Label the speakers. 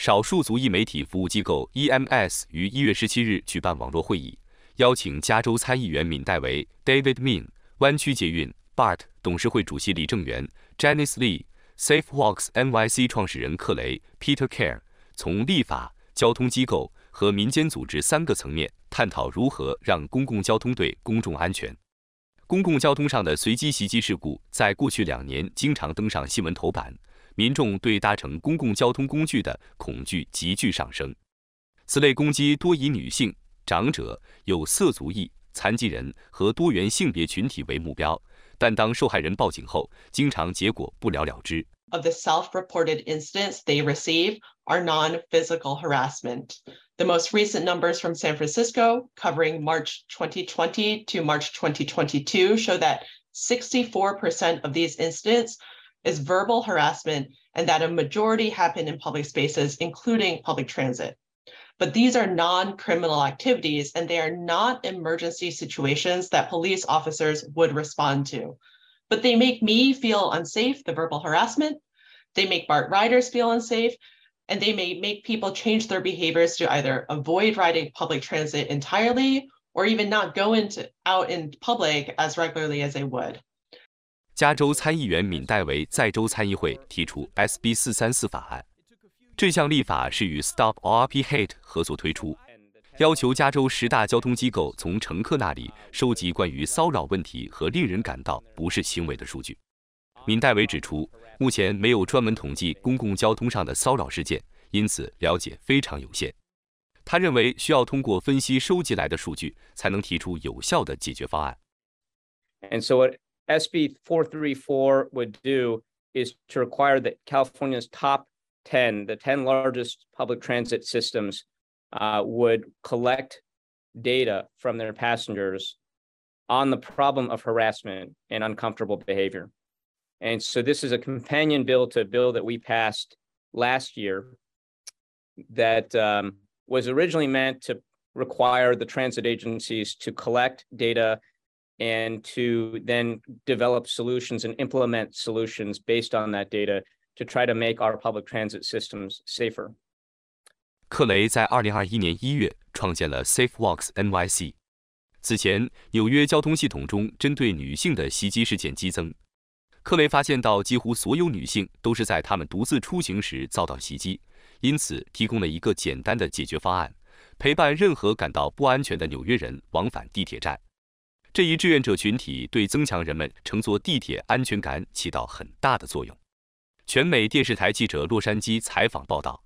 Speaker 1: 少数族裔媒体服务机构 EMS 于一月十七日举办网络会议，邀请加州参议员敏戴维 David Min、湾区捷运 BART 董事会主席李正元 Janice Lee、SafeWalks NYC 创始人克雷 Peter Care 从立法、交通机构和民间组织三个层面探讨如何让公共交通对公众安全。公共交通上的随机袭击事故在过去两年经常登上新闻头版。民众对搭乘公共交通工具的恐惧急剧上升，此类攻击多以女性、长者、有色族裔、残疾人和多元性别群体为目标，但当受害人报警后，经常结果不了了之。
Speaker 2: Of the self-reported incidents they receive are non-physical harassment. The most recent numbers from San Francisco, covering March 2020 to March 2022, show that 64% of these incidents is verbal harassment and that a majority happen in public spaces, including public transit. But these are non criminal activities and they are not emergency situations that police officers would respond to. But they make me feel unsafe, the verbal harassment. They make BART riders feel unsafe. And they may make people change their behaviors to either avoid riding public transit entirely or even not go into out in public as regularly as they would.
Speaker 1: 加州参议员敏戴维在州参议会提出 SB 四三四法案，这项立法是与 Stop RP Hate 合作推出，要求加州十大交通机构从乘客那里收集关于骚扰问题和令人感到不适行为的数据。敏戴维指出，目前没有专门统计公共交通上的骚扰事件，因此了解非常有限。他认为需要通过分析收集来的数据，才能提出有效的解决方案。
Speaker 3: And so it SB 434 would do is to require that California's top 10, the 10 largest public transit systems, uh, would collect data from their passengers on the problem of harassment and uncomfortable behavior. And so this is a companion bill to a bill that we passed last year that um, was originally meant to require the transit agencies to collect data and to then develop solutions and implement solutions based on that data to try to make our public transit systems safer.
Speaker 1: 克雷在二零二一年一月创建了 SafeWalks NYC。此前，纽约交通系统中针对女性的袭击事件激增。克雷发现到，几乎所有女性都是在她们独自出行时遭到袭击，因此提供了一个简单的解决方案，陪伴任何感到不安全的纽约人往返地铁站。这一志愿者群体对增强人们乘坐地铁安全感起到很大的作用。全美电视台记者洛杉矶采访报道。